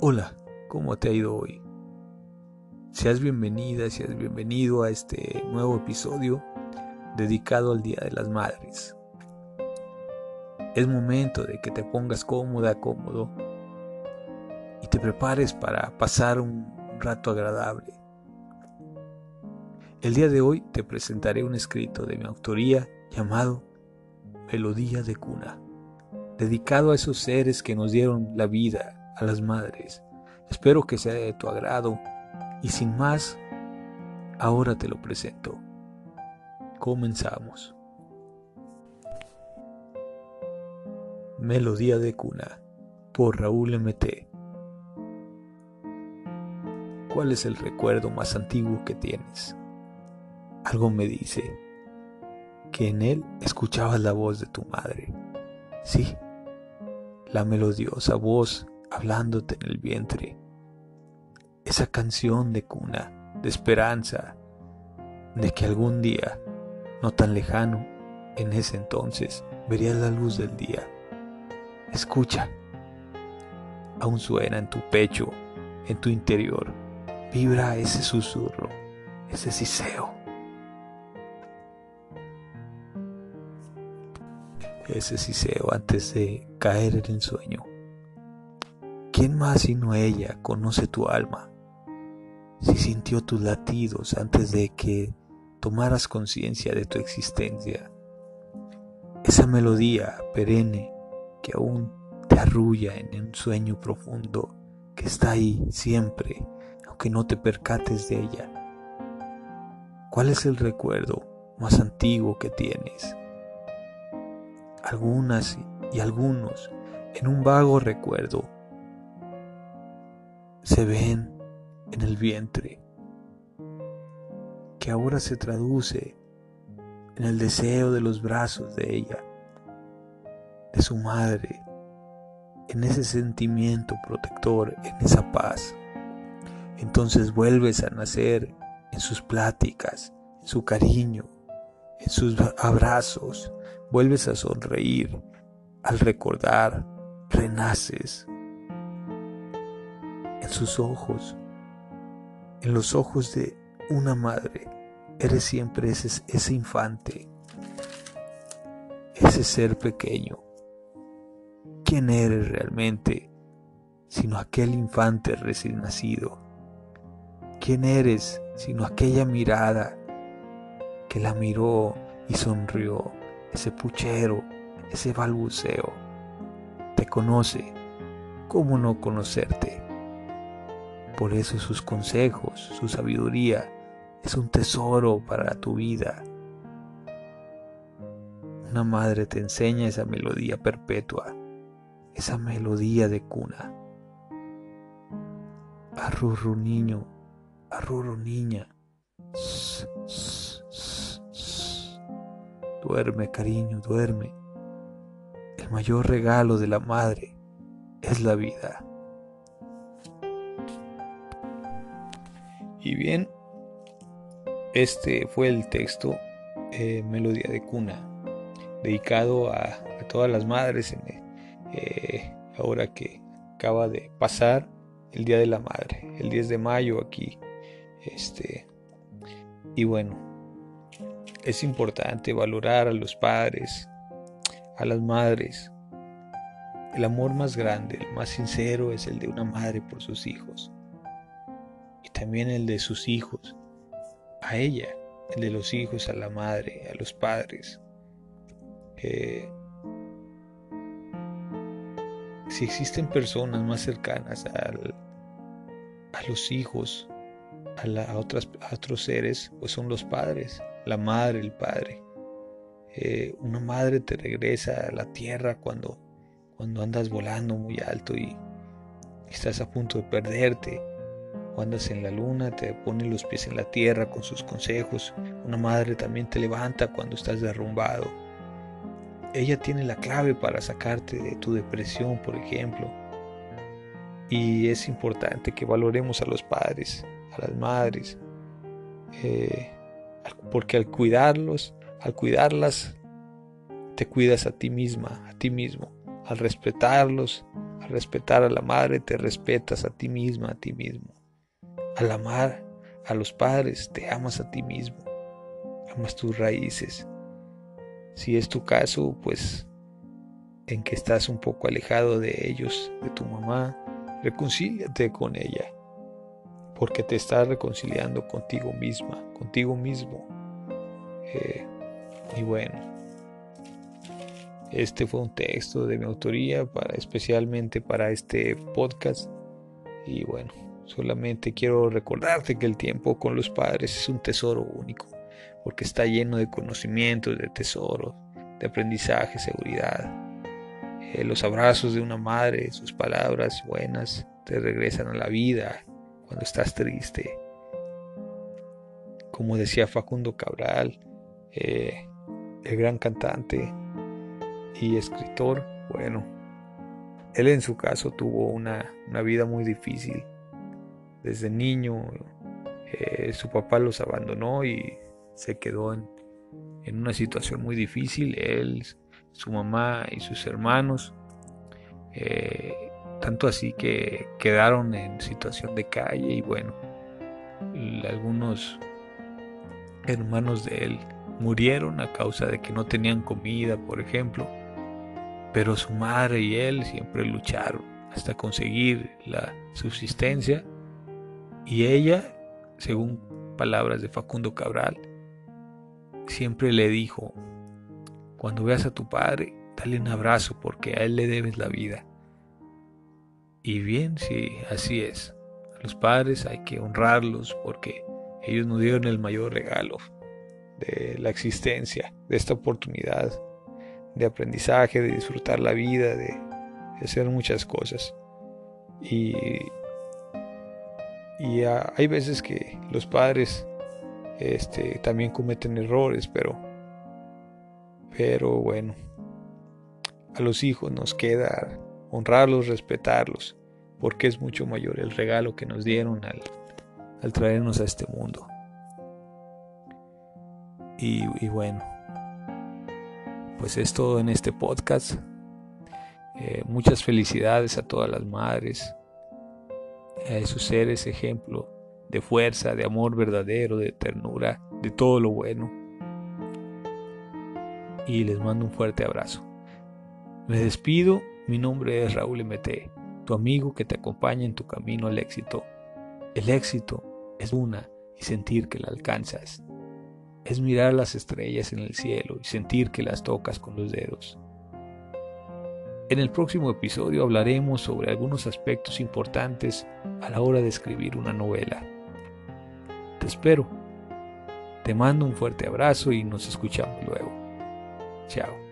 Hola, ¿cómo te ha ido hoy? Seas bienvenida, seas bienvenido a este nuevo episodio dedicado al Día de las Madres. Es momento de que te pongas cómoda, cómodo y te prepares para pasar un rato agradable. El día de hoy te presentaré un escrito de mi autoría llamado Melodía de Cuna, dedicado a esos seres que nos dieron la vida a las madres. Espero que sea de tu agrado y sin más, ahora te lo presento. Comenzamos. Melodía de cuna por Raúl MT. ¿Cuál es el recuerdo más antiguo que tienes? Algo me dice que en él escuchabas la voz de tu madre. Sí, la melodiosa voz hablándote en el vientre. Esa canción de cuna, de esperanza, de que algún día, no tan lejano, en ese entonces, verías la luz del día. Escucha, aún suena en tu pecho, en tu interior, vibra ese susurro, ese siseo. Ese siseo antes de caer en el sueño. ¿Quién más sino ella conoce tu alma? Si sintió tus latidos antes de que tomaras conciencia de tu existencia. Esa melodía perenne que aún te arrulla en un sueño profundo que está ahí siempre, aunque no te percates de ella. ¿Cuál es el recuerdo más antiguo que tienes? Algunas y algunos en un vago recuerdo se ven en el vientre, que ahora se traduce en el deseo de los brazos de ella, de su madre, en ese sentimiento protector, en esa paz. Entonces vuelves a nacer en sus pláticas, en su cariño, en sus abrazos, vuelves a sonreír, al recordar, renaces sus ojos, en los ojos de una madre, eres siempre ese, ese infante, ese ser pequeño. ¿Quién eres realmente sino aquel infante recién nacido? ¿Quién eres sino aquella mirada que la miró y sonrió, ese puchero, ese balbuceo? Te conoce, ¿cómo no conocerte? Por eso sus consejos, su sabiduría es un tesoro para tu vida. Una madre te enseña esa melodía perpetua, esa melodía de cuna. Arrurru niño, arrurru niña. Duerme, cariño, duerme. El mayor regalo de la madre es la vida. Y bien, este fue el texto eh, Melodía de Cuna, dedicado a, todas las madres eh, ahora que acaba de pasar el Día de la Madre, el 10 de mayo aquí. Este, y bueno, es importante valorar a los padres, a las madres. El amor más grande, el más sincero es el de una madre por sus hijos también el de sus hijos, a ella, el de los hijos, a la madre, a los padres. Eh, si existen personas más cercanas a los hijos, a, otras, otros seres, pues son los padres, la madre, el padre. Eh, una madre te regresa a la tierra cuando, cuando andas volando muy alto y estás a punto de perderte andas en la luna, te pone los pies en la tierra con sus consejos. Una madre también te levanta cuando estás derrumbado. Ella tiene la clave para sacarte de tu depresión, por ejemplo. Y es importante que valoremos a los padres, a las madres, eh, porque al cuidarlos, al cuidarlas, te cuidas a ti misma, a ti mismo. Al respetarlos, Al respetar a la madre te respetas a ti misma, a ti mismo. Al amar a los padres te amas a ti mismo. Amas tus raíces. Si es tu caso, pues en que estás un poco alejado de ellos, de tu mamá, reconcíliate con ella, porque te estás reconciliando contigo misma, contigo mismo. Eh, y bueno, este fue un texto de mi autoría para especialmente para este podcast. Y bueno, solamente quiero recordarte que el tiempo con los padres es un tesoro único, porque está lleno de conocimientos, de tesoros, de aprendizaje, seguridad. Eh, los abrazos de una madre, sus palabras buenas, te regresan a la vida cuando estás triste. Como decía Facundo Cabral, eh, el gran cantante, y escritor, bueno, él en su caso tuvo una, vida muy difícil. Desde niño eh, su papá los abandonó y se quedó en, una situación muy difícil. Él, su mamá y sus hermanos. Eh, tanto así que quedaron en situación de calle y bueno, algunos hermanos de él murieron a causa de que no tenían comida, por ejemplo pero su madre y él siempre lucharon hasta conseguir la subsistencia y ella, según palabras de Facundo Cabral, siempre le dijo, cuando veas a tu padre, dale un abrazo porque a él le debes la vida. Y bien, sí, así es. A los padres hay que honrarlos porque ellos nos dieron el mayor regalo de la existencia, de esta oportunidad de aprendizaje, de disfrutar la vida, de, hacer muchas cosas. Y, y hay veces que los padres este, también cometen errores, pero, pero bueno, a los hijos nos queda honrarlos, respetarlos, porque es mucho mayor el regalo que nos dieron al, traernos a este mundo. Y, y bueno, pues es todo en este podcast. Eh, muchas felicidades a todas las madres, a esos seres ejemplo de fuerza, de amor verdadero, de ternura, de todo lo bueno. Y les mando un fuerte abrazo. Me despido, mi nombre es Raúl MT, tu amigo que te acompaña en tu camino al éxito. El éxito es una y sentir que la alcanzas es mirar las estrellas en el cielo y sentir que las tocas con los dedos. En el próximo episodio hablaremos sobre algunos aspectos importantes a la hora de escribir una novela. Te espero. Te mando un fuerte abrazo y nos escuchamos luego. Chao.